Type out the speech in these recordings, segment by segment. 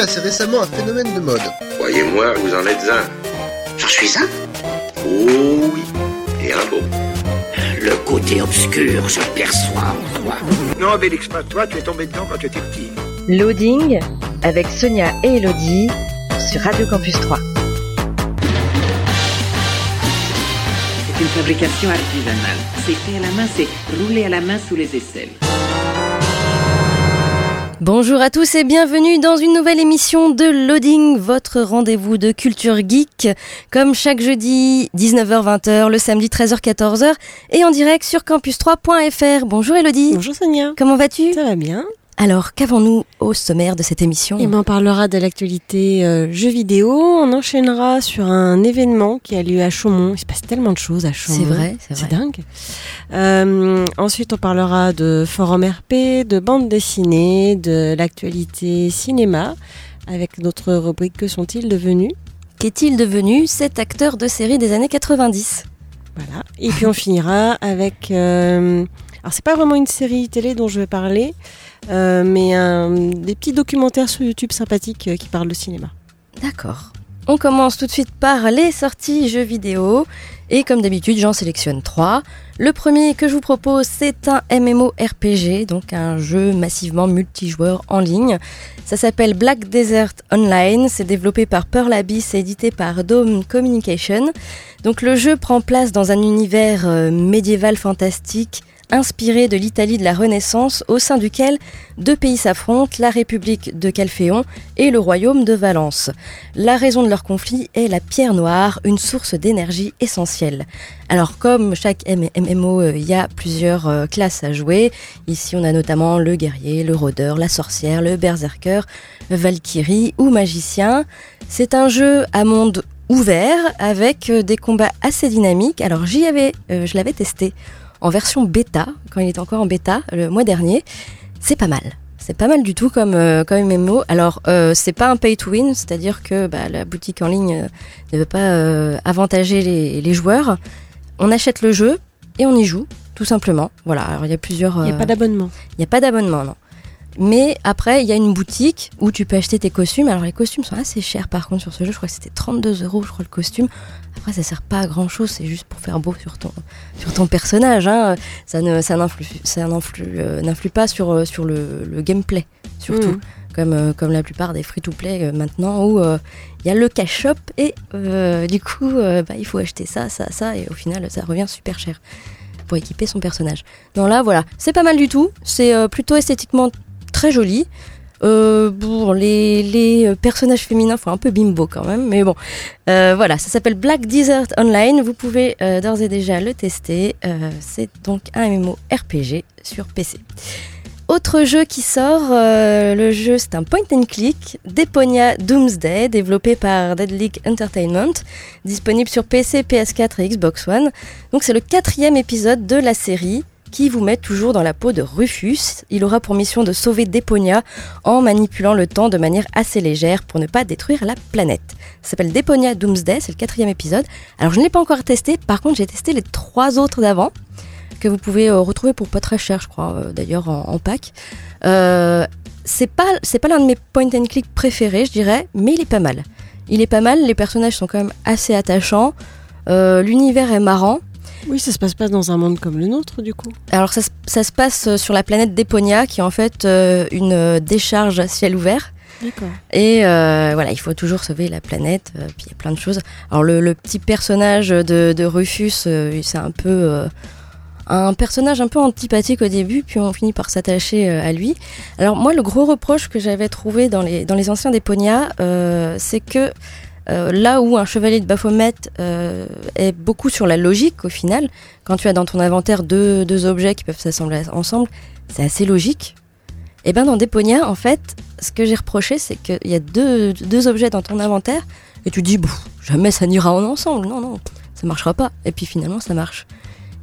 assez récemment un phénomène de mode. Croyez-moi, vous en êtes un. J'en suis un Oh oui, et un beau. Le côté obscur, je perçois en toi. Non, Bélix, pas toi, tu es tombé dedans quand tu étais petit. Loading avec Sonia et Elodie sur Radio Campus 3. C'est une fabrication artisanale. C'est fait à la main, c'est roulé à la main sous les aisselles. Bonjour à tous et bienvenue dans une nouvelle émission de Loading, votre rendez-vous de culture geek, comme chaque jeudi 19h-20h, le samedi 13h-14h et en direct sur campus3.fr. Bonjour Elodie. Bonjour Sonia. Comment vas-tu? Ça va bien. Alors, qu'avons-nous au sommaire de cette émission? Et ben, on parlera de l'actualité euh, jeux vidéo. On enchaînera sur un événement qui a lieu à Chaumont. Il se passe tellement de choses à Chaumont. C'est vrai, c'est dingue. Euh, ensuite, on parlera de forum RP, de bande dessinée, de l'actualité cinéma, avec notre rubrique Que sont-ils devenus? Qu'est-il devenu cet acteur de série des années 90 Voilà. Et puis on finira avec. euh, alors c'est pas vraiment une série télé dont je vais parler, euh, mais un- des petits documentaires sur YouTube sympathiques euh, qui parlent de cinéma. D'accord. On commence tout de suite par les sorties jeux vidéo. Et comme d'habitude, j'en sélectionne trois. Le premier que je vous propose, c'est un MMORPG, donc un jeu massivement multijoueur en ligne. Ça s'appelle Black Desert Online. C'est développé par Pearl Abyss et édité par Dome Communication. Donc le jeu prend place dans un univers euh, médiéval fantastique inspiré de l'Italie de la Renaissance, au sein duquel deux pays s'affrontent, la République de Calphéon et le royaume de Valence. La raison de leur conflit est la pierre noire, une source d'énergie essentielle. Alors comme chaque MMO, euh, il y a plusieurs euh, classes à jouer. Ici on a notamment le guerrier, le rôdeur, la sorcière, le berserker, valkyrie ou magicien. C'est un jeu à monde ouvert avec euh, des combats assez dynamiques. Alors j'y avais, je l'avais testé en version bêta, quand il était encore en bêta, le mois dernier. C'est pas mal. C'est pas mal du tout comme, euh, comme MMO. Alors, euh, c'est pas un pay to win, c'est-à-dire que bah, la boutique en ligne euh, ne veut pas avantager les, les joueurs. On achète le jeu et on y joue, tout simplement. Voilà, alors il y a plusieurs. Il n'y a pas d'abonnement. il n'y a pas d'abonnement, non. Mais après, il y a une boutique où tu peux acheter tes costumes. Alors, les costumes sont assez chers par contre sur ce jeu. Je crois que c'était 32 euros, je crois, le costume. Après, ça sert pas à grand chose. C'est juste pour faire beau sur ton, sur ton personnage. Hein. Ça n'influe, ça euh, pas sur, euh, sur le, le gameplay, surtout. Mhm. Comme, euh, comme la plupart des free-to-play euh, maintenant, où il y a le cash shop et du coup, bah, il faut acheter ça, ça, ça, et au final, ça revient super cher pour équiper son personnage. Non, là, voilà, c'est pas mal du tout. C'est plutôt esthétiquement très joli. Euh, bon, les, personnages féminins font un peu bimbo quand même, mais bon, Euh, voilà, ça s'appelle Black Desert Online. Vous pouvez euh, d'ores et déjà le tester. Euh, c'est donc un MMORPG sur PC. Autre jeu qui sort, le jeu c'est un point and click, Deponia Doomsday, développé par Dead League Entertainment, disponible sur PC, PS4 et Xbox One. Donc c'est le quatrième épisode de la série qui vous met toujours dans la peau de Rufus. Il aura pour mission de sauver Deponia en manipulant le temps de manière assez légère pour ne pas détruire la planète. Ça s'appelle Deponia Doomsday, c'est le quatrième épisode. Alors je ne l'ai pas encore testé, par contre j'ai testé les trois autres d'avant que vous pouvez euh, retrouver pour pas très cher, je crois, euh, d'ailleurs en, en pack. Euh, c'est pas c'est pas l'un de mes point and click préférés, je dirais, mais il est pas mal. Il est pas mal. Les personnages sont quand même assez attachants. Euh, L'univers est marrant. Oui, ça se passe pas dans un monde comme le nôtre, du coup. Alors ça, se- ça se passe euh, sur la planète Deponia, qui est en fait euh, une euh, décharge à ciel ouvert. D'accord. Et euh, voilà, il faut toujours sauver la planète. euh, puis il y a plein de choses. Alors le, le petit personnage de, de Rufus, c'est un peu un personnage un peu antipathique au début, puis on finit par s'attacher à lui. Alors moi, le gros reproche que j'avais trouvé dans les dans les anciens Deponia, euh, c'est que euh, là où un chevalier de Baphomet euh, est beaucoup sur la logique au final, quand tu as dans ton inventaire deux, deux objets qui peuvent s'assembler ensemble, c'est assez logique. Et bien dans Deponia, en fait, ce que j'ai reproché, c'est qu'il y a deux, deux objets dans ton inventaire et tu dis, jamais ça n'ira en ensemble. Non, non, ça marchera pas. Et puis finalement, ça marche.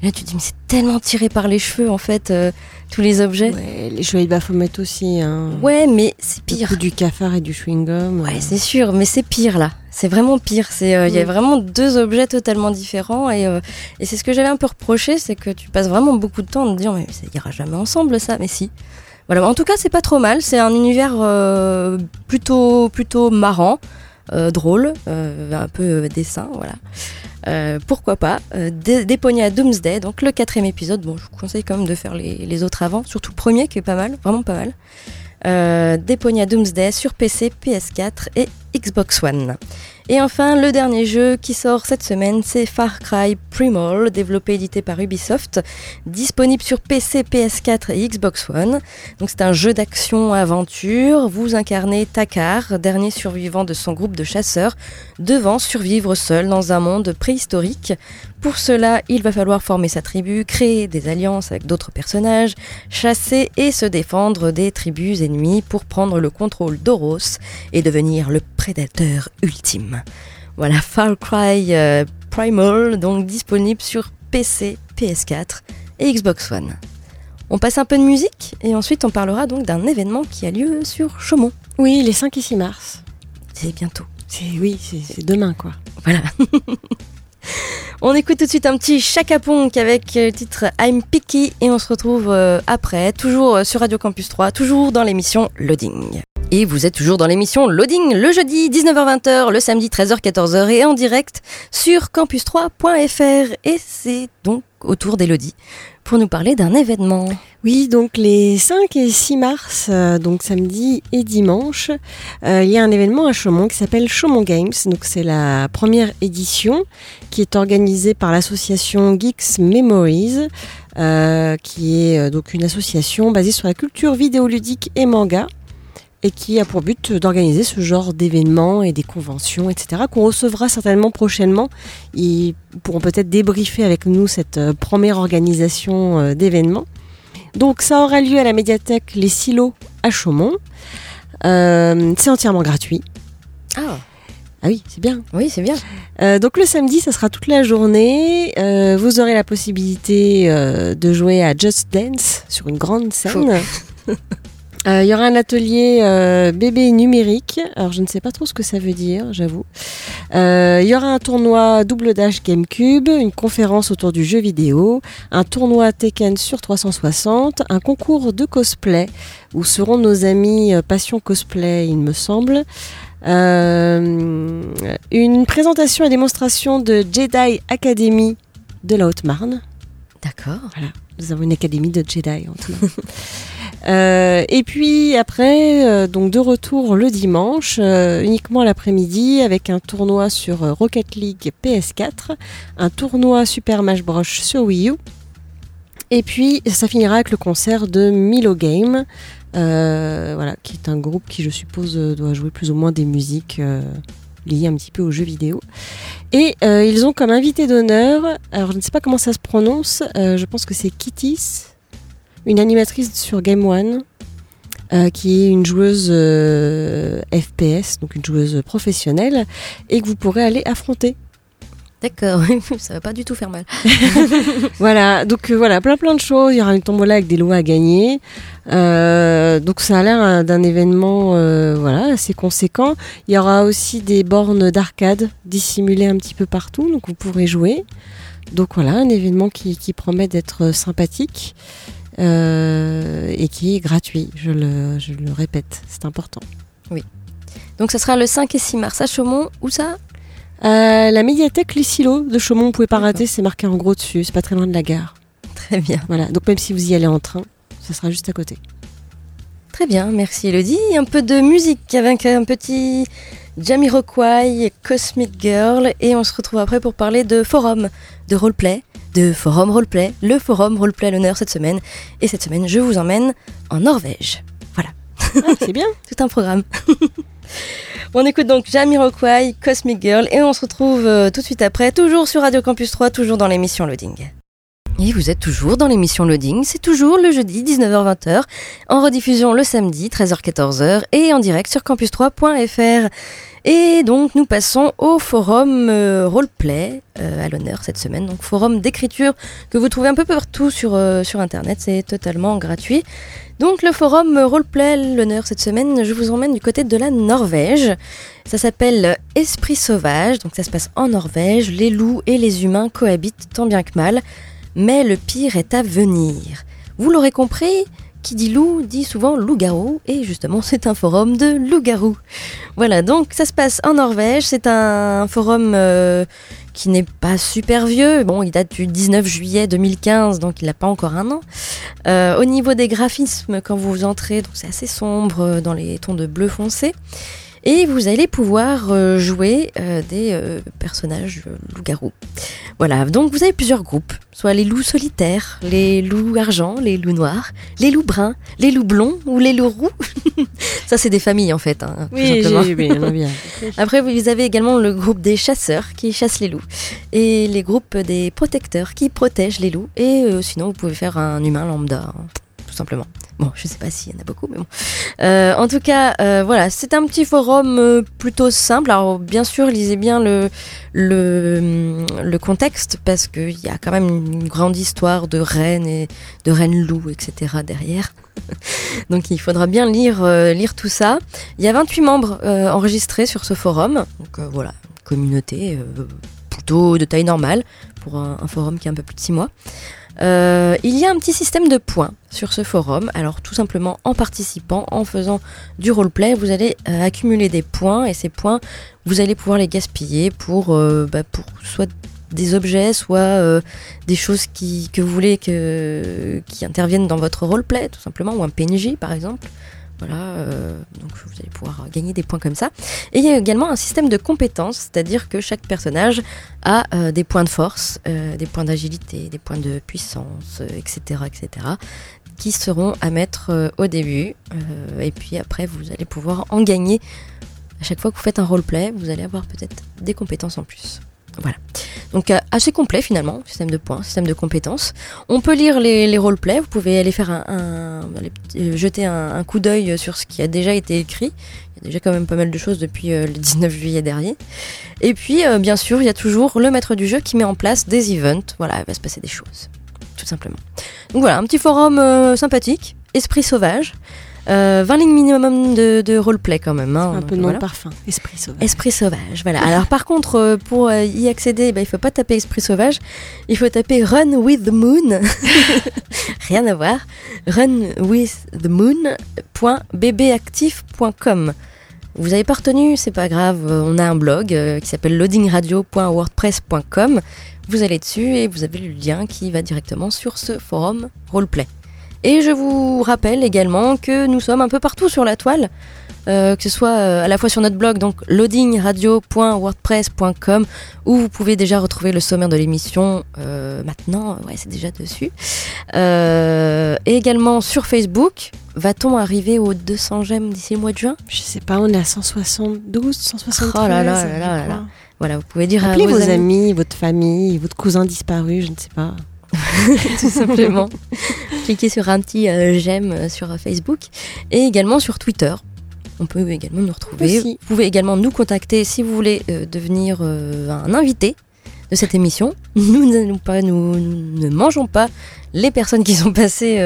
Et là, tu te dis, mais c'est tellement tiré par les cheveux, en fait, euh, tous les objets. Ouais, les chevaliers de Baphomet aussi. Hein. Ouais, mais c'est Le pire. coup du cafard et du chewing-gum. Ouais, euh, c'est sûr, mais c'est pire là. C'est vraiment pire. C'est, euh, il y a vraiment deux objets totalement différents et, euh, et c'est ce que j'avais un peu reproché, c'est que tu passes vraiment beaucoup de temps en te disant mais ça ira jamais ensemble ça, mais si. Voilà, en tout cas, c'est pas trop mal. C'est un univers euh, plutôt, plutôt marrant, euh, drôle, euh, un peu euh, dessin, voilà. Euh, pourquoi pas euh, Dé- Déponia Doomsday, donc le quatrième épisode. Bon, je vous conseille quand même de faire les, les autres avant, surtout le premier qui est pas mal, vraiment pas mal. Euh, Déponia Doomsday sur PC, PS4 et Xbox One. Et enfin, le dernier jeu qui sort cette semaine, c'est Far Cry Primal, développé et édité par Ubisoft, disponible sur PC, PS4 et Xbox One. Donc c'est un jeu d'action-aventure. Vous incarnez Takar, dernier survivant de son groupe de chasseurs, devant survivre seul dans un monde préhistorique. Pour cela, il va falloir former sa tribu, créer des alliances avec d'autres personnages, chasser et se défendre des tribus ennemies pour prendre le contrôle d'Oros et devenir le prédateur ultime. Voilà, Far Cry euh, Primal, donc disponible sur PC, PS4 et Xbox One. On passe un peu de musique et ensuite on parlera donc d'un événement qui a lieu sur Chaumont. Oui, les 5 et 6 mars. C'est bientôt. C'est oui, c'est demain quoi. Voilà. on écoute tout de suite un petit Chaka avec euh, le titre I'm Picky et on se retrouve euh, après, toujours sur Radio Campus 3, toujours dans l'émission Loading. Et vous êtes toujours dans l'émission Loading le jeudi 19h-20h, le samedi 13h-14h et en direct sur campus3.fr. Et c'est donc au tour d'Elodie pour nous parler d'un événement. Oui, donc les 5 et 6 mars, euh, donc samedi et dimanche, euh, il y a un événement à Chaumont qui s'appelle Chaumont Games. Donc c'est la première édition qui est organisée par l'association Geeks Memories, euh, qui est donc une association basée sur la culture vidéoludique et manga et qui a pour but d'organiser ce genre d'événements et des conventions, etc., qu'on recevra certainement prochainement. Ils pourront peut-être débriefer avec nous cette euh, première organisation euh, d'événements. Donc ça aura lieu à la médiathèque Les Silos à Chaumont. Euh, c'est entièrement gratuit. Ah, Ah oui, c'est bien. oui, c'est bien. Euh, donc le samedi, ça sera toute la journée. Euh, vous aurez la possibilité de jouer à Just Dance sur une grande scène. Euh, Il y aura un atelier euh, bébé numérique. Alors je ne sais pas trop ce que ça veut dire, j'avoue. Euh, Il y aura un tournoi double dash GameCube, une conférence autour du jeu vidéo, un tournoi Tekken sur 360, un concours de cosplay où seront nos amis euh, Passion Cosplay, il me semble. Euh, une présentation et démonstration de Jedi Academy de la Haute-Marne. D'accord. Nous avons une académie de Jedi en tout. Euh, et puis après, euh, donc de retour le dimanche, euh, uniquement l'après-midi, avec un tournoi sur euh, Rocket League PS4, un tournoi Super Smash Bros sur Wii U, et puis ça finira avec le concert de Milo Game, euh, voilà, qui est un groupe qui, je suppose, euh, doit jouer plus ou moins des musiques liées un petit peu aux jeux vidéo. Et euh, ils ont comme invité d'honneur, alors je ne sais pas comment ça se prononce, euh, je pense que c'est Kittis, une animatrice sur Game One, euh, qui est une joueuse euh, FPS, donc une joueuse professionnelle, et que vous pourrez aller affronter. D'accord, ça va pas du tout faire mal. Voilà, donc euh, voilà, plein plein de choses. Il y aura une tombola avec des lois à gagner. Donc ça a l'air d'un événement voilà assez conséquent. Il y aura aussi des bornes d'arcade dissimulées un petit peu partout, donc vous pourrez jouer. Donc voilà, un événement qui, qui promet d'être sympathique euh, et qui est gratuit. Je le, je le répète, c'est important. Donc ça sera le 5 et 6 mars à Chaumont. Où ça? Euh, la médiathèque Les Silos de Chaumont, vous pouvez pas rater, c'est marqué en gros dessus. C'est pas très loin de la gare. Très bien. Voilà, donc même si vous y allez en train, ça sera juste à côté. Très bien, merci Elodie. Un peu de musique avec un petit Jamiroquai, Cosmic Girl. Et on se retrouve après pour parler de forum, de roleplay, de forum roleplay. Le forum roleplay à l'honneur cette semaine. Et cette semaine, je vous emmène en Norvège. Voilà, Ah, c'est bien. tout un programme. on écoute donc Jamiroquai, Cosmic Girl. Et on se retrouve euh, tout de suite après, toujours sur Radio Campus 3, toujours dans l'émission Loading. Et vous êtes toujours dans l'émission Loading, c'est toujours le jeudi 19h-20h, en rediffusion le samedi 13h-14h et en direct sur campus3.fr. Et donc nous passons au forum euh, roleplay euh, à l'honneur cette semaine, donc forum d'écriture que vous trouvez un peu partout sur, euh, sur internet, c'est totalement gratuit. Donc le forum roleplay l'honneur cette semaine, je vous emmène du côté de la Norvège. Ça s'appelle Esprit sauvage, donc ça se passe en Norvège, les loups et les humains cohabitent tant bien que mal mais le pire est à venir. Vous l'aurez compris, qui dit loup dit souvent loup-garou, et justement c'est un forum de loup-garou. Voilà, donc ça se passe en Norvège, c'est un forum euh, qui n'est pas super vieux, bon il date du 19 juillet 2015, donc il n'a pas encore un an. Euh, au niveau des graphismes, quand vous entrez, c'est assez sombre euh, dans les tons de bleu foncé. Et vous allez pouvoir euh, jouer euh, des euh, personnages loups-garous. Voilà, donc vous avez plusieurs groupes, soit les loups solitaires, les loups argent, les loups noirs, les loups bruns, les loups blonds ou les loups roux. Ça, c'est des familles en fait. hein, Oui, bien, bien. Après, vous avez également le groupe des chasseurs qui chassent les loups et les groupes des protecteurs qui protègent les loups. Et euh, sinon, vous pouvez faire un humain lambda, hein, tout simplement. Bon, je sais pas s'il y en a beaucoup, mais bon. Euh, en tout cas, euh, voilà, c'est un petit forum euh, plutôt simple. Alors, bien sûr, lisez bien le, le, le contexte parce qu'il y a quand même une grande histoire de reines et de reines loups, etc. derrière. Donc, il faudra bien lire, euh, lire tout ça. Il y a 28 membres euh, enregistrés sur ce forum. Donc, voilà, communauté plutôt de taille normale pour un, un forum qui a un peu plus de 6 mois. Euh, il y a un petit système de points sur ce forum. Alors tout simplement en participant, en faisant du roleplay, vous allez euh, accumuler des points et ces points, vous allez pouvoir les gaspiller pour, euh, bah, soit des objets, soit des choses qui, que vous voulez que, qui interviennent dans votre roleplay, tout simplement, ou un PNJ par exemple. Voilà, euh, donc vous allez pouvoir gagner des points comme ça. Et il y a également un système de compétences, c'est-à-dire que chaque personnage a euh, des points de force, euh, des points d'agilité, des points de puissance, etc., etc., qui seront à mettre au début. Et puis après, vous allez pouvoir en gagner. À chaque fois que vous faites un roleplay, vous allez avoir peut-être des compétences en plus. Voilà. Donc euh, assez complet finalement, système de points, système de compétences. On peut lire les, les roleplays, vous pouvez aller faire un, euh, jeter un, coup d'œil sur ce qui a déjà été écrit. Il y a déjà quand même pas mal de choses depuis euh, le 19 juillet dernier. Et puis euh, bien sûr, il y a toujours le maître du jeu qui met en place des events. Voilà, il va se passer des choses, tout simplement. Donc voilà, un petit forum euh, sympathique, esprit sauvage. Euh, 20 lignes minimum de, de roleplay quand même. hein. Un peu de voilà. parfum. Esprit sauvage. Esprit sauvage, voilà. Alors par contre, euh, pour euh, y accéder, bah, il faut pas taper Esprit sauvage, il faut taper Run with the Moon. Rien à voir. Run with the Moon.bbactif.com. Vous avez pas retenu, c'est pas grave. euh, On a un blog euh, qui s'appelle loadingradio.wordpress.com. Vous allez dessus et vous avez le lien qui va directement sur ce forum roleplay. Et je vous rappelle également que nous sommes un peu partout sur la toile, euh, que ce soit euh, à la fois sur notre blog, donc loadingradio.wordpress.com, où vous pouvez déjà retrouver le sommaire de l'émission euh, maintenant, ouais, c'est déjà dessus. Euh, et également sur Facebook. Va-t-on arriver aux 200 j'aime d'ici le mois de juin? Je sais pas, on est à 172, 173. Oh là là là là là. Voilà, vous pouvez dire Appelez à vos amis, votre famille, votre cousin disparu, je ne sais pas. tout simplement. Cliquez sur un petit euh, j'aime euh, sur euh, Facebook et également sur Twitter. On peut également nous retrouver. Aussi. Vous pouvez également nous contacter si vous voulez euh, devenir euh, un invité de cette émission. Nous, n'allons pas, nous, nous ne mangeons pas les personnes qui sont passées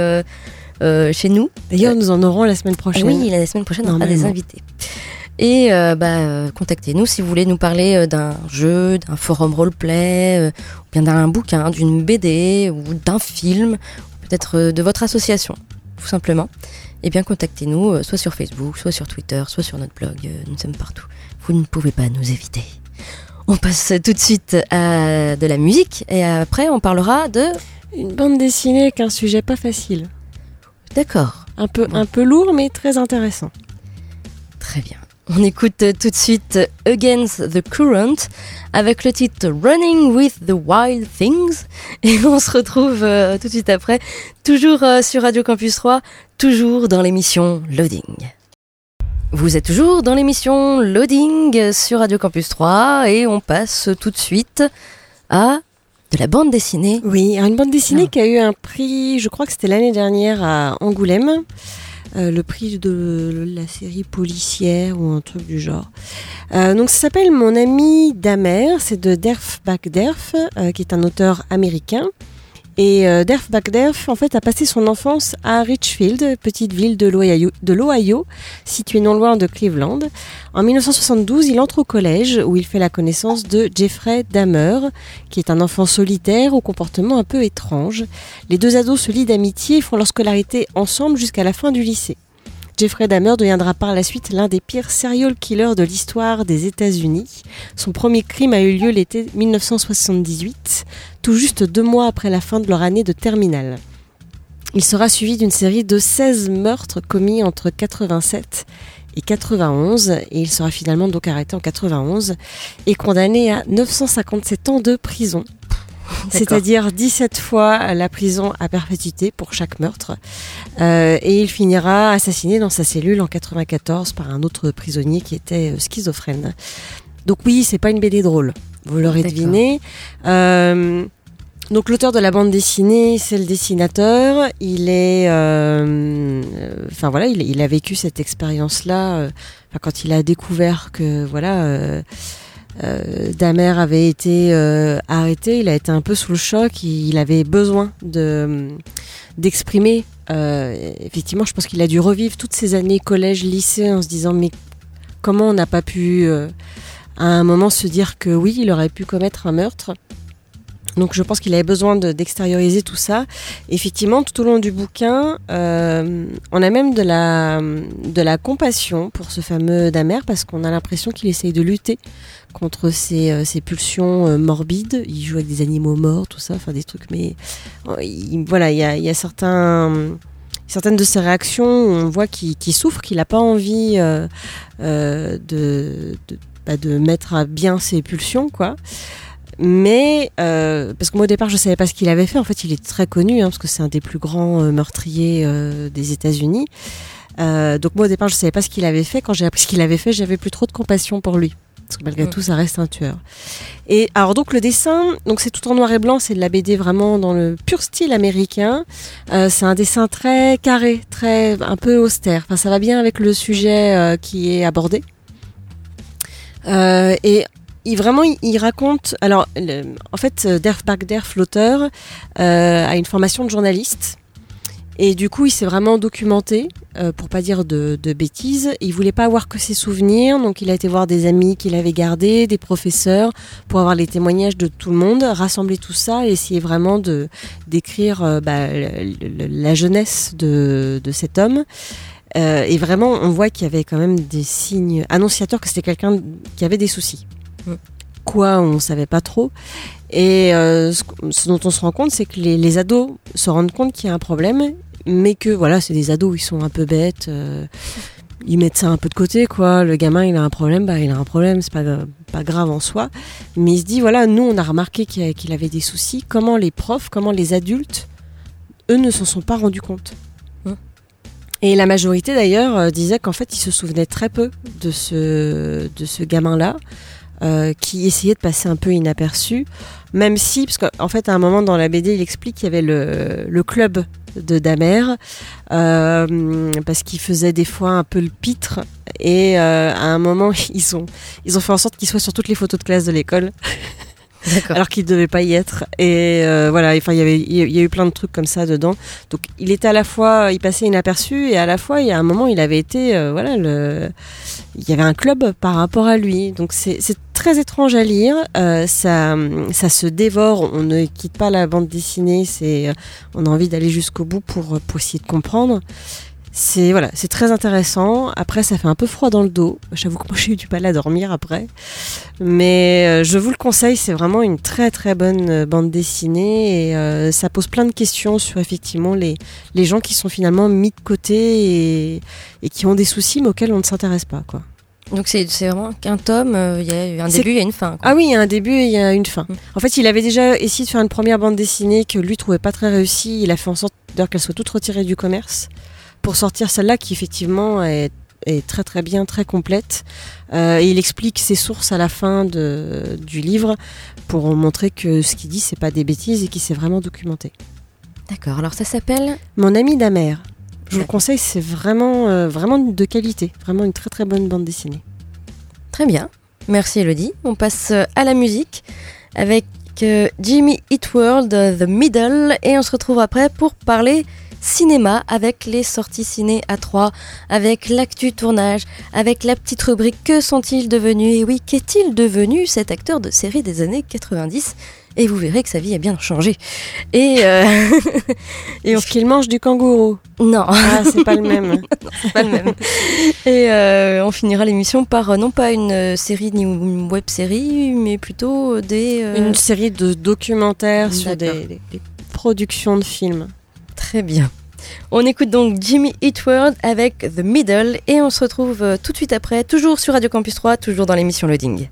chez nous. D'ailleurs, nous en aurons la semaine prochaine. oui, la semaine prochaine, on aura des invités. Et euh, bah, euh, contactez-nous si vous voulez nous parler euh, d'un jeu, d'un forum roleplay, ou bien d'un bouquin, d'une BD, ou d'un film, ou peut-être de votre association, tout simplement. Eh bien, contactez-nous soit sur Facebook, soit sur Twitter, soit sur notre blog. nous sommes partout. Vous ne pouvez pas nous éviter. On passe tout de suite à de la musique et après on parlera de... Une bande dessinée avec un sujet pas facile. D'accord, Un peu, Bon. un peu lourd, mais très intéressant. Très bien. On écoute tout de suite Against the Current avec le titre Running with the Wild Things et on se retrouve euh, tout de suite après, toujours euh, sur Radio Campus 3, toujours dans l'émission Loading. Vous êtes toujours dans l'émission Loading sur Radio Campus 3 et on passe tout de suite à de la bande dessinée. Oui, une bande dessinée Non. qui a eu un prix, je crois que c'était l'année dernière à Angoulême. Euh, le prix de la série policière ou un truc du genre. Euh, donc ça s'appelle Mon ami Damer, c'est de Derf Backderf, euh, qui est un auteur américain. Et euh, Derf Bagderf, en fait, a passé son enfance à Richfield, petite ville de l'Ohio, située non loin de Cleveland. En 1972, il entre au collège où il fait la connaissance de Jeffrey Dahmer, qui est un enfant solitaire au comportement un peu étrange. Les deux ados se lient d'amitié et font leur scolarité ensemble jusqu'à la fin du lycée. Jeffrey Dahmer deviendra par la suite l'un des pires serial killers de l'histoire des États-Unis. Son premier crime a eu lieu l'été 1978, tout juste deux mois après la fin de leur année de terminale. Il sera suivi d'une série de 16 meurtres commis entre 87 et 91 et il sera finalement donc arrêté en 91 et condamné à 957 ans de prison c'est-à-dire 17 fois la prison à perpétuité pour chaque meurtre. Euh, et il finira assassiné dans sa cellule en 94 par un autre prisonnier qui était euh, schizophrène. Donc oui, c'est pas une BD drôle, vous l'aurez deviné. Euh, donc l'auteur de la bande dessinée, c'est le dessinateur. Il est, enfin voilà, il, a vécu cette expérience-là quand il a découvert que voilà euh, Damer avait été euh, arrêté, il a été un peu sous le choc, il, avait besoin de d'exprimer. Euh, effectivement, je pense qu'il a dû revivre toutes ces années collège, lycée en se disant mais comment on n'a pas pu à un moment se dire que oui, il aurait pu commettre un meurtre. Donc je pense qu'il avait besoin d'extérioriser tout ça. Effectivement, tout au long du bouquin, on a même de la, de la compassion pour ce fameux Damer parce qu'on a l'impression qu'il essaye de lutter contre ses, euh, pulsions euh, morbides. Il joue avec des animaux morts, tout ça, enfin des trucs. Mais euh, voilà, il y a, certains certaines de ses réactions, on voit qu'il souffre, qu'il n'a pas envie de, bah, de, mettre à bien ses pulsions, quoi. Mais parce que moi au départ je savais pas ce qu'il avait fait. En fait, il est très connu hein, parce que c'est un des plus grands meurtriers des États-Unis. donc moi au départ je savais pas ce qu'il avait fait. Quand j'ai appris ce qu'il avait fait, j'avais plus trop de compassion pour lui parce que malgré mm. tout, ça reste un tueur. Et alors donc le dessin, donc c'est tout en noir et blanc, c'est de la BD vraiment dans le pur style américain. Euh, c'est un dessin très carré, très un peu austère. Enfin, ça va bien avec le sujet euh, qui est abordé. Euh, et il vraiment il, raconte. Alors en fait, Derf Bagderf, l'auteur, a une formation de journaliste. Et du coup, il s'est vraiment documenté, euh, pour pas dire de, bêtises. Il voulait pas avoir que ses souvenirs, donc il a été voir des amis qu'il avait gardés, des professeurs, pour avoir les témoignages de tout le monde, rassembler tout ça et essayer vraiment de d'écrire euh, bah, la jeunesse de, de cet homme. Euh, et vraiment, on voit qu'il y avait quand même des signes annonciateurs que c'était quelqu'un qui avait des soucis. Quoi, on savait pas trop. Et euh, ce, dont on se rend compte, c'est que les, les, ados se rendent compte qu'il y a un problème mais que voilà, c'est des ados, ils sont un peu bêtes. Euh, ils mettent ça un peu de côté, quoi. Le gamin, il a un problème, bah, il a un problème, c'est pas, pas grave en soi. Mais il se dit, voilà, nous, on a remarqué qu'il avait des soucis. Comment les profs, comment les adultes, eux, ne s'en sont pas rendus compte hum. Et la majorité, d'ailleurs, euh, disait qu'en fait, ils se souvenaient très peu de ce, de ce gamin-là. Euh, qui essayait de passer un peu inaperçu, même si, parce qu'en fait, à un moment dans la BD, il explique qu'il y avait le, le club de Damer euh, parce qu'il faisait des fois un peu le pitre et euh, à un moment ils ont ils ont fait en sorte qu'il soit sur toutes les photos de classe de l'école alors qu'il ne devait pas y être et euh, voilà enfin il y avait il y a eu plein de trucs comme ça dedans donc il était à la fois il passait inaperçu et à la fois il y a un moment il avait été voilà le il y avait un club par rapport à lui donc c'est très étrange à lire. Euh, ça, ça se dévore. On ne quitte pas la bande dessinée. C'est, on a envie d'aller jusqu'au bout pour, pour essayer de comprendre. C'est voilà, c'est très intéressant. Après, ça fait un peu froid dans le dos. J'avoue que moi, j'ai eu du mal à dormir après, mais euh, je vous le conseille. C'est vraiment une très très bonne euh, bande dessinée et ça pose plein de questions sur effectivement les les gens qui sont finalement mis de côté et, et qui ont des soucis mais auxquels on ne s'intéresse pas quoi. Donc c'est vraiment qu'un tome, euh, il y a un début, a une fin. Ah oui, il y a un début et il y a une fin. Mm. En fait, il avait déjà essayé de faire une première bande dessinée que lui trouvait pas très réussie. Il a fait en sorte qu'elle soit toute retirée du commerce pour sortir celle-là qui effectivement est, très très bien, très complète. Euh, et il explique ses sources à la fin de, du livre pour montrer que ce qu'il dit c'est pas des bêtises et qu'il s'est vraiment documenté. D'accord. Alors ça s'appelle Mon ami d'Amer. Je vous le conseille, c'est vraiment, euh, vraiment de qualité, vraiment une très très bonne bande dessinée. Très bien, merci Elodie. On passe euh, à la musique avec euh, Jimmy Eat World, The Middle, et on se retrouve après pour parler cinéma avec les sorties ciné à 3, avec l'actu tournage, avec la petite rubrique Que sont-ils devenus? Et oui, qu'est-il devenu cet acteur de série des années 90 et vous verrez que sa vie a bien changé. Et, euh, et Est-ce qu'il mange du kangourou? Non. Ah, c'est pas le même. pas le même. Et euh, on finira l'émission par euh, non pas une série ni une web série, mais plutôt des. euh, Une série de documentaires sur des productions de films. Très bien. On écoute donc Jimmy Eat World avec The Middle et on se retrouve euh, tout de suite après, toujours sur Radio Campus 3, toujours dans l'émission Loading.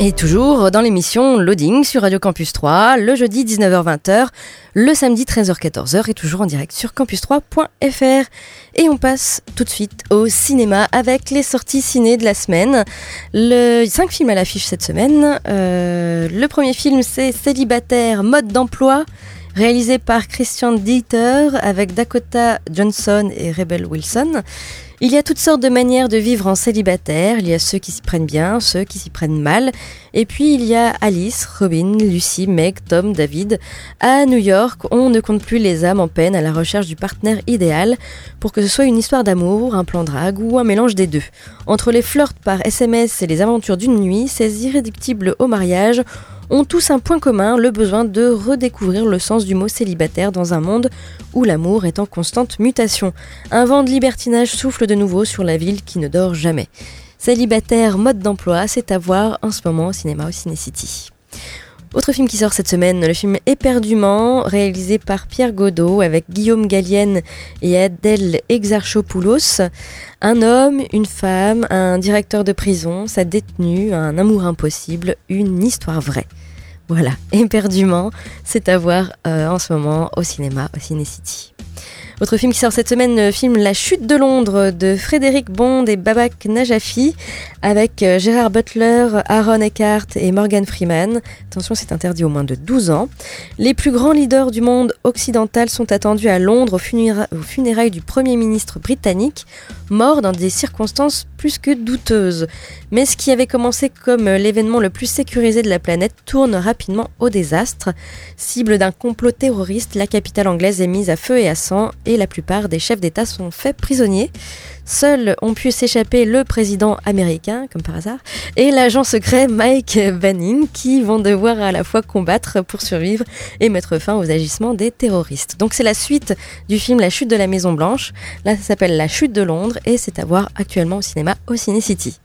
Et toujours dans l'émission Loading sur Radio Campus 3, le jeudi 19h-20h, le samedi 13h-14h et toujours en direct sur campus3.fr. Et on passe tout de suite au cinéma avec les sorties ciné de la semaine. Le 5 films à l'affiche cette semaine. Euh, le premier film c'est Célibataire, mode d'emploi réalisé par Christian Dieter avec Dakota Johnson et Rebel Wilson. Il y a toutes sortes de manières de vivre en célibataire. Il y a ceux qui s'y prennent bien, ceux qui s'y prennent mal. Et puis il y a Alice, Robin, Lucy, Meg, Tom, David. À New York, on ne compte plus les âmes en peine à la recherche du partenaire idéal pour que ce soit une histoire d'amour, un plan drague ou un mélange des deux. Entre les flirts par SMS et les aventures d'une nuit, ces irréductibles au mariage ont tous un point commun, le besoin de redécouvrir le sens du mot célibataire dans un monde où l'amour est en constante mutation. Un vent de libertinage souffle de nouveau sur la ville qui ne dort jamais. Célibataire, mode d'emploi, c'est à voir en ce moment au cinéma au Ciné-City. Autre film qui sort cette semaine, le film Éperdument, réalisé par Pierre Godot avec Guillaume Gallienne et Adèle Exarchopoulos. Un homme, une femme, un directeur de prison, sa détenue, un amour impossible, une histoire vraie. Voilà, Éperdument, c'est à voir euh, en ce moment au cinéma, au Ciné City. Autre film qui sort cette semaine, le film La chute de Londres de Frédéric Bond et Babak Najafi avec euh, Gérard Butler, Aaron Eckhart et Morgan Freeman. Attention, c'est interdit au moins de 12 ans. Les plus grands leaders du monde occidental sont attendus à Londres aux, funéra- aux funérailles du Premier ministre britannique, mort dans des circonstances plus que douteuses. Mais ce qui avait commencé comme euh, l'événement le plus sécurisé de la planète tourne rapidement au désastre. Cible d'un complot terroriste, la capitale anglaise est mise à feu et à sang la plupart des chefs d'État sont faits prisonniers. Seuls ont pu s'échapper le président américain, comme par hasard, et l'agent secret Mike Banning, qui vont devoir à la fois combattre pour survivre et mettre fin aux agissements des terroristes. Donc c'est la suite du film La chute de la Maison Blanche. Là, ça s'appelle La chute de Londres et c'est à voir actuellement au cinéma au Ciné City.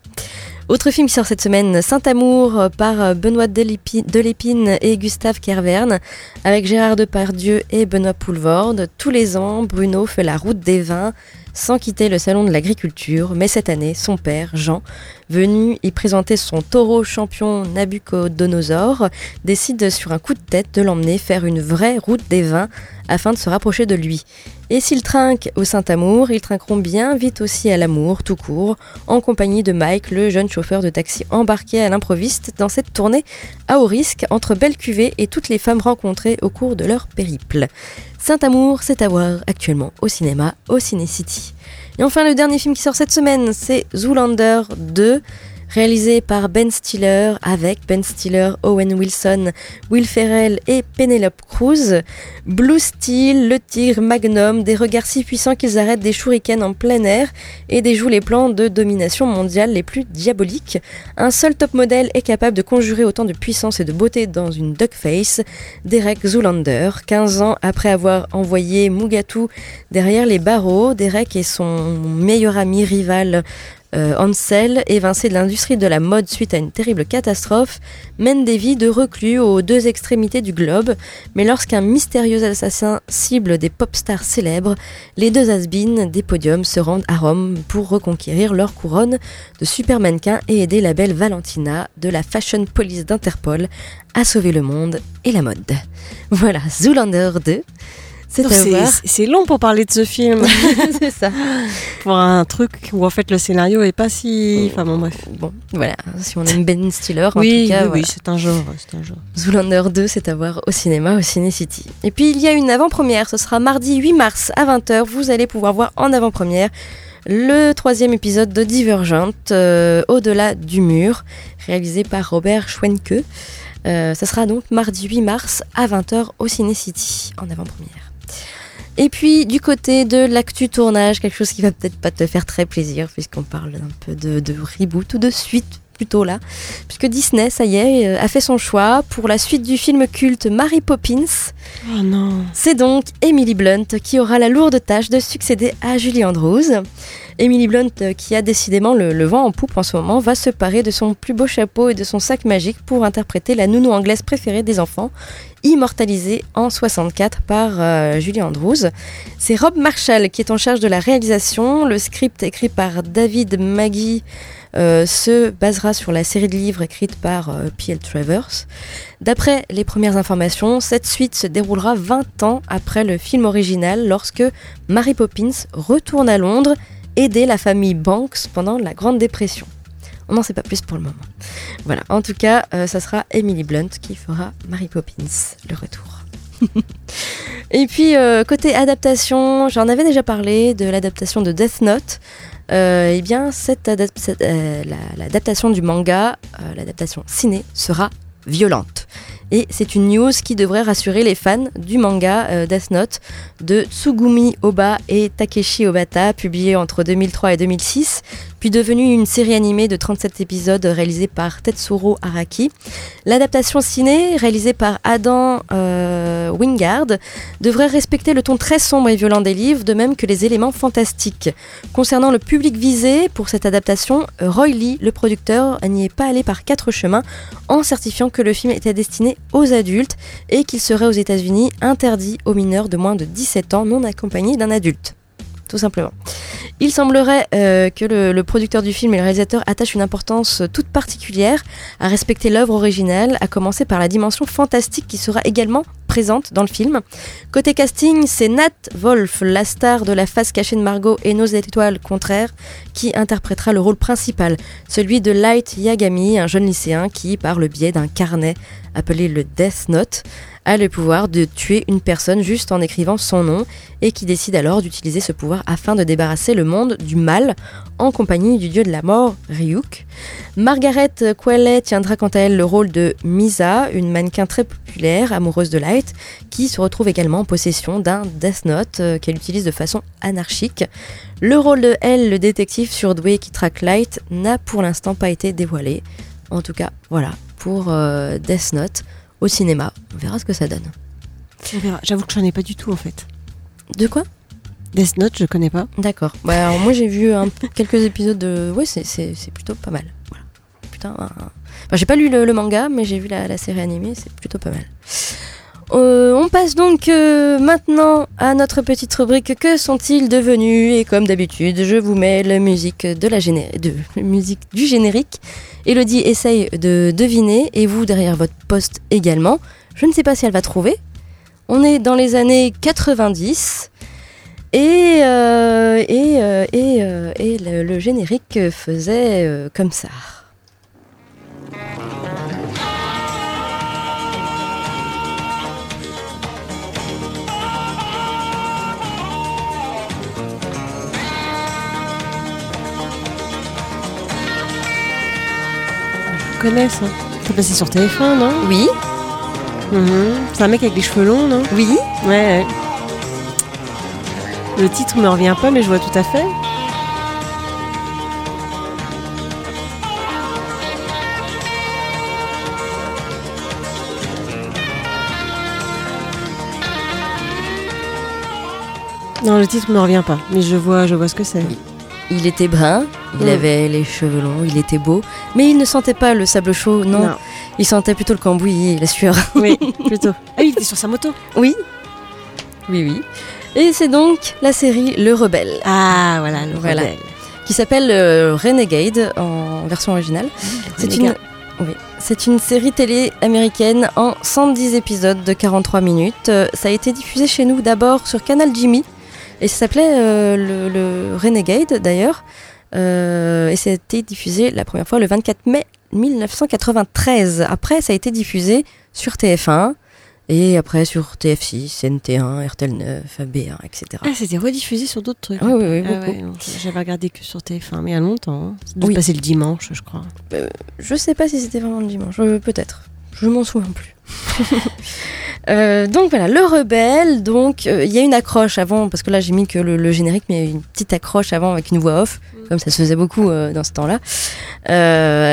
Autre film qui sort cette semaine, Saint-Amour euh, par euh, Benoît Delépi- Delépine et Gustave Kervern, avec Gérard Depardieu et Benoît Poulvorde. Tous les ans, Bruno fait la route des vins sans quitter le salon de l'agriculture, mais cette année, son père, Jean, venu y présenter son taureau champion Nabucodonosor, décide sur un coup de tête de l'emmener faire une vraie route des vins afin de se rapprocher de lui. Et s'ils trinquent au Saint-Amour, ils trinqueront bien vite aussi à l'amour, tout court, en compagnie de Mike, le jeune chauffeur de taxi embarqué à l'improviste dans cette tournée à haut risque entre belles cuvées et toutes les femmes rencontrées au cours de leur périple. Saint-Amour, c'est à voir actuellement au cinéma, au Ciné City. Et enfin, le dernier film qui sort cette semaine, c'est Zoolander 2, réalisé par Ben Stiller, avec Ben Stiller, Owen Wilson, Will Ferrell et Penelope Cruz. Blue Steel, le tigre magnum, des regards si puissants qu'ils arrêtent des shurikens en plein air et déjouent les plans de domination mondiale les plus diaboliques. Un seul top modèle est capable de conjurer autant de puissance et de beauté dans une duckface. Derek Zoolander, 15 ans après avoir envoyé Mugatu derrière les barreaux, Derek et son meilleur ami rival euh, Ansel, évincé de l'industrie de la mode suite à une terrible catastrophe, mène des vies de reclus aux deux extrémités du globe. Mais lorsqu'un mystérieux assassin cible des pop stars célèbres, les deux has des podiums se rendent à Rome pour reconquérir leur couronne de super mannequin et aider la belle Valentina de la Fashion Police d'Interpol à sauver le monde et la mode. Voilà, Zoolander 2. C'est long pour parler de ce film. C'est ça. pour un truc où en fait le scénario est pas si. Enfin bon, bref. Bon, voilà, si on aime Ben Stiller, en oui, tout cas, oui, voilà. oui, c'est un genre. C'est un genre. Zoolander 2, c'est à voir au cinéma, au Ciné City. Et puis il y a une avant-première, ce sera mardi 8 mars à 20h. Vous allez pouvoir voir en avant-première le troisième épisode de Divergent, euh, Au-delà du mur, réalisé par Robert Schwenke. Euh, ça sera donc mardi 8 mars à 20h au Ciné City en avant-première. Et puis du côté de l'actu tournage, quelque chose qui va peut-être pas te faire très plaisir puisqu'on parle un peu de, de reboot ou de suite plutôt là, puisque Disney, ça y est, euh, a fait son choix pour la suite du film culte Mary Poppins. Oh non. C'est donc Emily Blunt qui aura la lourde tâche de succéder à Julie Andrews. Emily Blunt, euh, qui a décidément le, vent en poupe en ce moment, va se parer de son plus beau chapeau et de son sac magique pour interpréter la nounou anglaise préférée des enfants, immortalisée en 64 par euh, Julie Andrews. C'est Rob Marshall qui est en charge de la réalisation. Le script écrit par David Maggie euh, se basera sur la série de livres écrite par P.L. Travers. D'après les premières informations, cette suite se déroulera 20 ans après le film original lorsque Mary Poppins retourne à Londres aider la famille Banks pendant la Grande Dépression. On n'en sait pas plus pour le moment. Voilà, en tout cas, euh, ça sera Emily Blunt qui fera Mary Poppins, le retour. Et puis, euh, côté adaptation, j'en avais déjà parlé de l'adaptation de Death Note. Euh, eh bien, cette adap- cette, la- l'adaptation du manga, l'adaptation ciné, sera violente. Et c'est une news qui devrait rassurer les fans du manga euh, Death Note de Tsugumi Oba et Takeshi Obata, publié entre 2003 et 2006, puis devenu une série animée de 37 épisodes réalisée par Tetsuro Araki. L'adaptation ciné, réalisée par Adam euh, Wingard, devrait respecter le ton très sombre et violent des livres, de même que les éléments fantastiques. Concernant le public visé pour cette adaptation, Roy Lee, le producteur, n'y est pas allé par quatre chemins en certifiant que le film était destiné aux adultes et qu'il serait aux États-Unis interdit aux mineurs de moins de 17 ans non accompagnés d'un adulte. Tout simplement. Il semblerait euh, que le, producteur du film et le réalisateur attachent une importance toute particulière à respecter l'œuvre originale, à commencer par la dimension fantastique qui sera également présente dans le film. Côté casting, c'est Nat Wolf, la star de la face cachée de Margot et nos étoiles contraires, qui interprétera le rôle principal, celui de Light Yagami, un jeune lycéen qui, par le biais d'un carnet appelé le Death Note, a le pouvoir de tuer une personne juste en écrivant son nom et qui décide alors d'utiliser ce pouvoir afin de débarrasser le monde du mal en compagnie du dieu de la mort, Ryuk. Margaret Qualley tiendra quant à elle le rôle de Misa, une mannequin très populaire, amoureuse de Light, qui se retrouve également en possession d'un Death Note euh, qu'elle utilise de façon anarchique. Le rôle de elle, le détective surdoué qui traque Light, n'a pour l'instant pas été dévoilé. En tout cas, voilà, pour euh, Death Note au cinéma. On verra ce que ça donne. J'avoue que j'en ai pas du tout en fait. De quoi? Death Note, je connais pas. D'accord. Bah, alors moi j'ai vu un quelques épisodes de. Ouais, c'est- plutôt pas mal. Voilà. Putain. un- un- Enfin, j'ai pas lu le, le manga, mais j'ai vu la, la série animée, c'est plutôt pas mal. Euh, on passe donc euh, maintenant à notre petite rubrique Que sont-ils devenus? Et comme d'habitude, je vous mets la musique du générique. Elodie essaye de deviner et vous derrière votre poste également. Je ne sais pas si elle va trouver. On est dans les années 90 et, euh, et, et, et le, générique faisait comme ça. Je connais ça. C'est passé sur TF1, non? Oui, Mhm. C'est un mec avec des cheveux longs, non? Oui, Ouais, ouais. Le titre me revient pas, mais je vois tout à fait. Non, le titre me revient pas, mais je vois, je vois ce que c'est. Il était brun, il Mm. avait les cheveux longs, il était beau, mais il ne sentait pas le sable chaud, non, il sentait plutôt le cambouis et la sueur. Oui, plutôt. Ah oui, il était sur sa moto. Oui, oui, oui. Et c'est donc la série Le Rebelle, Ah, voilà, le Voilà. rebelle. qui s'appelle euh, Renegade en version originale. C'est une, Renegade. oui, c'est une série télé américaine en 110 épisodes de 43 minutes. Euh, ça a été diffusé chez nous d'abord sur Canal Jimmy et ça s'appelait euh, le, le Renegade d'ailleurs. Euh, et ça a été diffusé la première fois le 24 mai 1993. Après, ça a été diffusé sur TF1 et après sur TF6, NT1, RTL9, AB1, etc. Ah, c'était rediffusé sur d'autres trucs. Oui, oui, oui, Ah ouais, J'avais regardé que sur TF1, mais il y a longtemps. hein. Ça Oui. le dimanche, je crois. Je sais pas si c'était vraiment le dimanche, euh, peut-être. Je m'en souviens plus. Euh, donc voilà, le rebelle. Donc euh, il y a une accroche avant, parce que là j'ai mis que le, le générique, mais il y a une petite accroche avant avec une voix off, comme ça se faisait beaucoup euh, dans ce temps-là.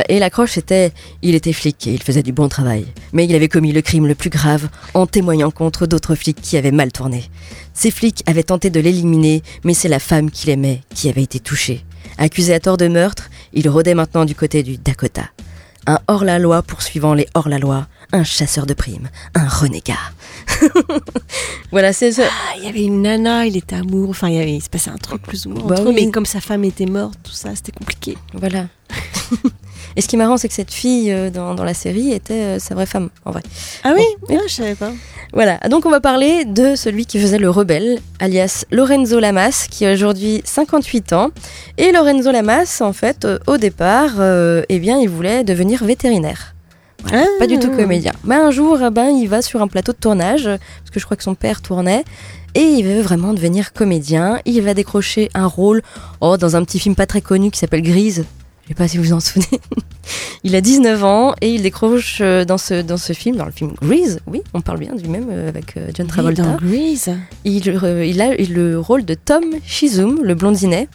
Et l'accroche c'était, il était flic et il faisait du bon travail, mais il avait commis le crime le plus grave en témoignant contre d'autres flics qui avaient mal tourné. Ces flics avaient tenté de l'éliminer, mais c'est la femme qu'il aimait qui avait été touchée. Accusé à tort de meurtre, il rôdait maintenant du côté du Dakota. Un hors-la-loi poursuivant les hors-la-loi, un chasseur de primes, un renégat. voilà, c'est ça. Ah, il y avait une nana, il était amoureux. Enfin, il, y avait, il se passait un truc plus ou moins Bah entre eux, oui. mais comme sa femme était morte, tout ça, c'était compliqué. Voilà. Et ce qui est marrant, c'est que cette fille euh, dans, dans la série était euh, sa vraie femme, en vrai. Ah oui, Ah, je savais pas. Voilà, donc on va parler de celui qui faisait le rebelle, alias Lorenzo Lamas, qui a aujourd'hui 58 ans. Et Lorenzo Lamas, en fait, euh, au départ, eh bien, il voulait devenir vétérinaire. Ah. Pas du tout comédien. Mais un jour, ben, il va sur un plateau de tournage, parce que je crois que son père tournait, et il veut vraiment devenir comédien. Il va décrocher un rôle oh, dans un petit film pas très connu qui s'appelle Grise. Je sais pas si vous vous en souvenez. il a 19 ans et il décroche euh, dans ce, dans ce film, dans le film Grease, oui, on parle bien du même euh, avec euh, John Travolta. Dans Grease. Il, il a le rôle de Tom Shizum, le blondinet.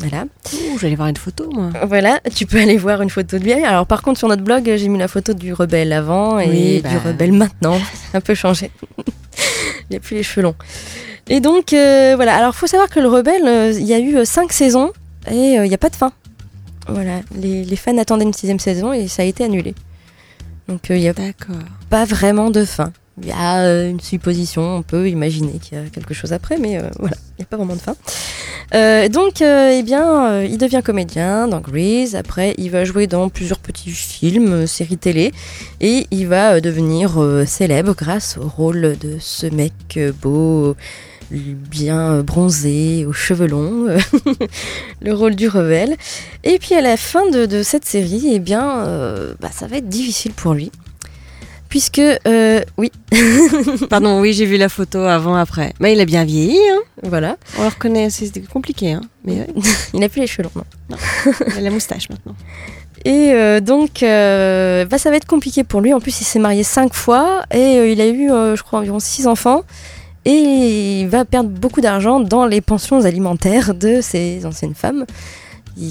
Voilà. Ouh, j'allais voir une photo, moi. Voilà, tu peux aller voir une photo de lui. Alors par contre sur notre blog, j'ai mis la photo du rebelle avant et Oui, du bah. rebelle maintenant. C'est un peu changé. il a plus les cheveux longs. Et donc euh, voilà, alors faut savoir que le rebelle, euh, il y a eu euh, cinq saisons et euh, il n'y a pas de fin. Voilà, les, les fans attendaient une sixième saison et ça a été annulé. Donc euh, il n'y a D'accord. pas vraiment de fin. Il y a euh, une supposition, on peut imaginer qu'il y a quelque chose après, mais euh, voilà, il n'y a pas vraiment de fin. Euh, donc, euh, eh bien, euh, il devient comédien dans Grease. Après, il va jouer dans plusieurs petits films, séries télé, et il va devenir célèbre grâce au rôle de ce mec beau, bien bronzé, aux cheveux longs, le rôle du rebelle. Et puis à la fin de, cette série, eh bien, bah, ça va être difficile pour lui. Puisque, euh, oui, Pardon, oui, j'ai vu la photo avant, après. Mais il a bien vieilli, hein. voilà, On le reconnaît, c'était compliqué, hein. Mais ouais, il n'a plus les cheveux longs. non. il a la moustache maintenant. Et euh, donc, euh, bah, ça va être compliqué pour lui. En plus, il s'est marié cinq fois et euh, il a eu, je crois, environ six enfants. Et il va perdre beaucoup d'argent dans les pensions alimentaires de ses anciennes femmes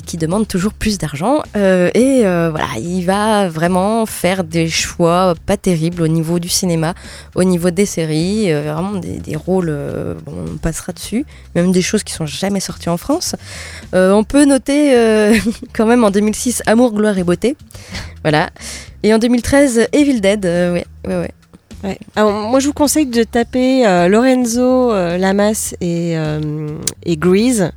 qui- demandent toujours plus d'argent. Euh, et euh, voilà, il va vraiment faire des choix pas terribles au niveau du cinéma, au niveau des séries, euh, vraiment des, des rôles, on passera dessus, même des choses qui sont jamais sorties en France. On peut noter quand même en 2006 Amour, gloire et beauté. Voilà. Et en 2013 Evil Dead. ouais, ouais, ouais. Ouais. Alors, moi, je vous conseille de taper Lorenzo euh, Lamas et, et Grease.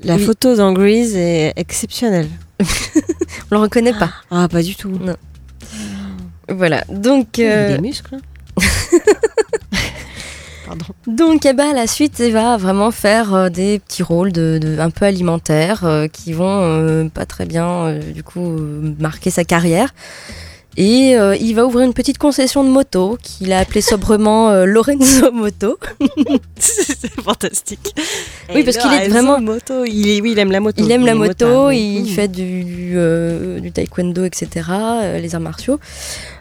La Oui. photo dans Grease est exceptionnelle. On le reconnaît pas. Ah, pas du tout. Voilà. Donc, Il a euh, des muscles. hein. Pardon. donc eh ben, à la suite, il va vraiment faire euh, des petits rôles de, de- un peu alimentaires euh, qui vont euh, pas très bien, du coup, marquer sa carrière. Et euh, il va ouvrir une petite concession de moto qu'il a appelée sobrement euh, Lorenzo Moto. C'est fantastique. Oui, parce qu'il est vraiment- moto. Il est, oui, il aime la moto. Il aime la moto, motard, il Mmh. fait du, du, euh, du taekwondo, etc., les arts martiaux.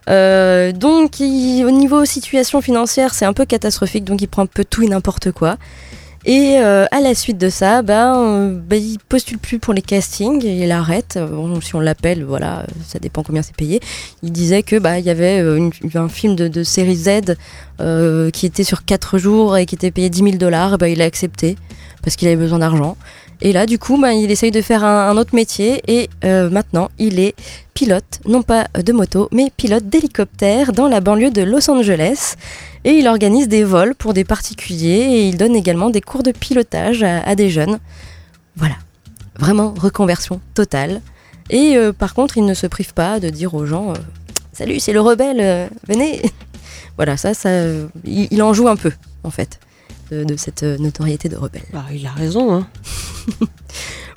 Donc, il- au niveau situation financière, c'est un peu catastrophique, donc il prend un peu tout et n'importe quoi. Et euh, à la suite de ça, ben, euh, ben, il postule plus pour les castings, il arrête. Euh, Bon, si on l'appelle, voilà, ça dépend combien c'est payé. Il disait que bah il y avait un film de, série Z qui était sur 4 jours et qui était payé 10 000 dollars. Ben, il a accepté parce qu'il avait besoin d'argent. Et là, du coup, ben, il essaye de faire un, autre métier et euh, maintenant, il est pilote, non pas de moto, mais pilote d'hélicoptère dans la banlieue de Los Angeles. Et il organise des vols pour des particuliers et il donne également des cours de pilotage à, des jeunes. Voilà, vraiment reconversion totale. Et euh, par contre, il ne se prive pas de dire aux gens euh, Salut, c'est le rebelle, venez Voilà, ça, ça il en joue un peu, en fait, de, de cette notoriété de rebelle. Bah, il a raison. Hein.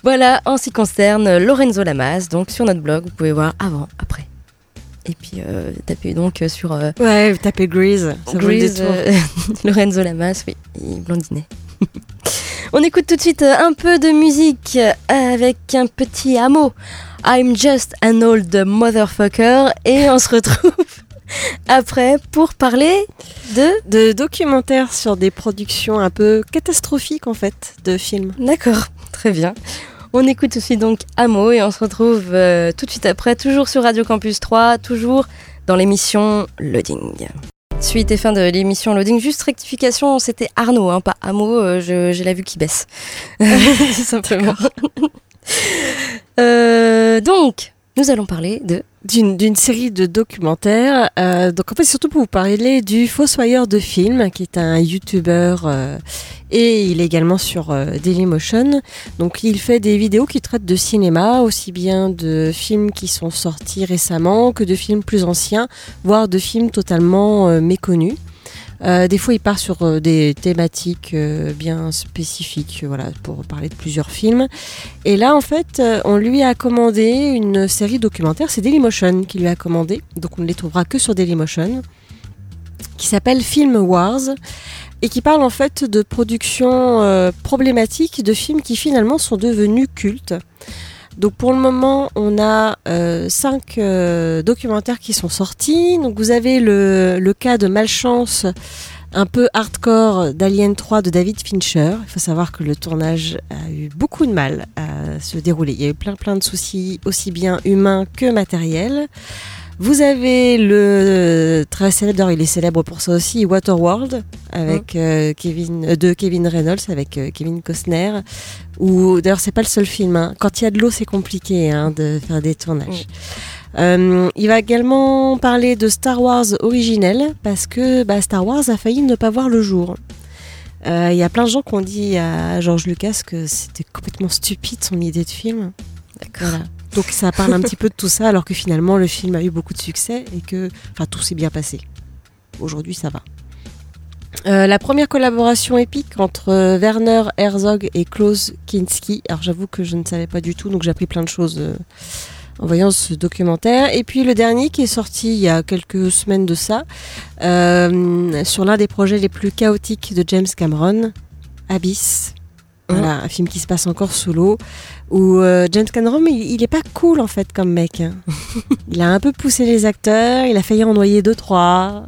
Voilà, en ce qui concerne Lorenzo Lamas, donc sur notre blog, vous pouvez voir avant, après. Et puis euh, tapez donc sur euh, Ouais, tapez Grease. Ça vaut le Grease, euh, Lorenzo Lamas, oui, il blondinet. On écoute tout de suite un peu de musique avec un petit hameau. I'm just an old motherfucker et on se retrouve après pour parler de... De documentaires sur des productions un peu catastrophiques en fait de films. D'accord, très bien. On écoute aussi donc Amo et on se retrouve euh, tout de suite après, toujours sur Radio Campus 3, toujours dans l'émission Loading. Suite et fin de l'émission Loading, juste rectification, c'était Arnaud, hein, pas Amo, euh, j'ai la vue qui baisse. Tout simplement. Euh, donc, nous allons parler de... D'une série de documentaires. Euh, donc en fait, surtout pour vous parler du Fossoyeur de films, qui est un YouTuber euh, et il est également sur euh, Dailymotion. Donc il fait des vidéos qui traitent de cinéma, aussi bien de films qui sont sortis récemment que de films plus anciens, voire de films totalement euh, méconnus. Euh, des fois, il part sur euh, des thématiques euh, bien spécifiques, euh, voilà, pour parler de plusieurs films. Et là, en fait, on lui a commandé une série documentaire. C'est Dailymotion qui lui a commandé, donc on ne les trouvera que sur Dailymotion, qui s'appelle Film Wars et qui parle en fait de production euh, problématique de films qui finalement sont devenus cultes. Donc pour le moment, on a euh, cinq euh, documentaires qui sont sortis. Donc vous avez le, le cas de Malchance, un peu hardcore d'Alien 3 de David Fincher. Il faut savoir que le tournage a eu beaucoup de mal à se dérouler. Il y a eu plein plein de soucis, aussi bien humains que matériels. Vous avez le très célèbre, il est célèbre pour ça aussi, Waterworld avec euh, Kevin euh, de Kevin Reynolds avec euh, Kevin Costner. Ou d'ailleurs c'est pas le seul film. hein. Quand il y a de l'eau c'est compliqué hein, de faire des tournages. Euh, il va également parler de Star Wars originel parce que bah, Star Wars a failli ne pas voir le jour. Euh, Il y a plein de gens qui ont dit à George Lucas que c'était complètement stupide son idée de film. Voilà. Donc ça parle un petit peu de tout ça, alors que finalement le film a eu beaucoup de succès et que enfin, tout s'est bien passé. Aujourd'hui ça va. Euh, la première collaboration épique entre euh, Werner Herzog et Klaus Kinski. Alors j'avoue que je ne savais pas du tout, donc j'ai appris plein de choses euh, en voyant ce documentaire. Et puis le dernier qui est sorti il y a quelques semaines de ça, euh, sur l'un des projets les plus chaotiques de James Cameron, Abyss. Voilà, un film qui se passe encore sous l'eau, où euh, James Cameron, il, il est pas cool en fait comme mec. hein. il a un peu poussé les acteurs, il a failli en noyer deux trois.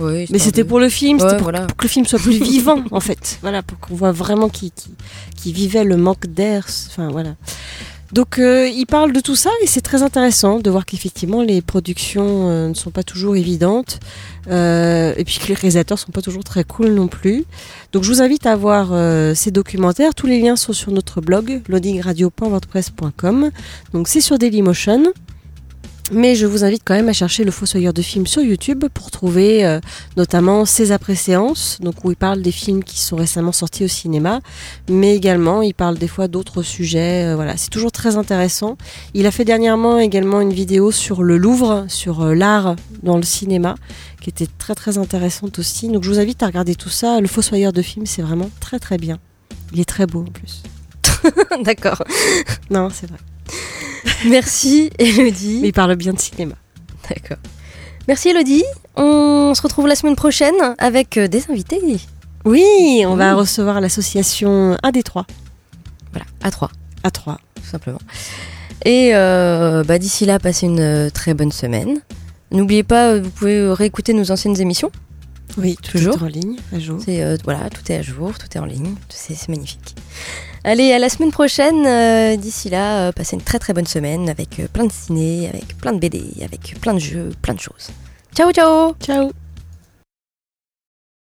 Oui, Mais c'était pour le film, Ouais, c'était pour, voilà. pour que le film soit plus vivant en fait. Voilà, pour qu'on voit vraiment qu'il qui, qui vivait le manque d'air. Enfin voilà. Donc euh, il parle de tout ça et c'est très intéressant de voir qu'effectivement les productions euh, ne sont pas toujours évidentes euh, et puis que les réalisateurs sont pas toujours très cool non plus. Donc je vous invite à voir euh, ces documentaires. Tous les liens sont sur notre blog loadingradio.wordpress.com. Donc c'est sur Dailymotion. Mais je vous invite quand même à chercher le Fossoyeur de films sur YouTube pour trouver euh, notamment ses après-séances, donc où il parle des films qui sont récemment sortis au cinéma, mais également il parle des fois d'autres sujets. euh, voilà, c'est toujours très intéressant. Il a fait dernièrement également une vidéo sur le Louvre, sur euh, l'art dans le cinéma, qui était très très intéressante aussi. Donc je vous invite à regarder tout ça. Le Fossoyeur de films, c'est vraiment très très bien. Il est très beau en plus. D'accord. Non, c'est vrai. Merci Elodie. Mais il parle bien de cinéma. D'accord. Merci Elodie. On se retrouve la semaine prochaine avec euh, des invités. Oui, on va recevoir l'association 1 des 3 Voilà, à trois, à 3. tout simplement. Et euh, bah, d'ici là, passez une euh, très bonne semaine. N'oubliez pas, vous pouvez réécouter nos anciennes émissions. Oui, tout Toujours. est en ligne, à jour. C'est euh, voilà, tout est à jour, tout est en ligne, c'est magnifique. Allez, à la semaine prochaine. euh, D'ici là, euh, passez une très très bonne semaine avec euh, plein de ciné, avec plein de BD, avec plein de jeux, plein de choses. Ciao ciao Ciao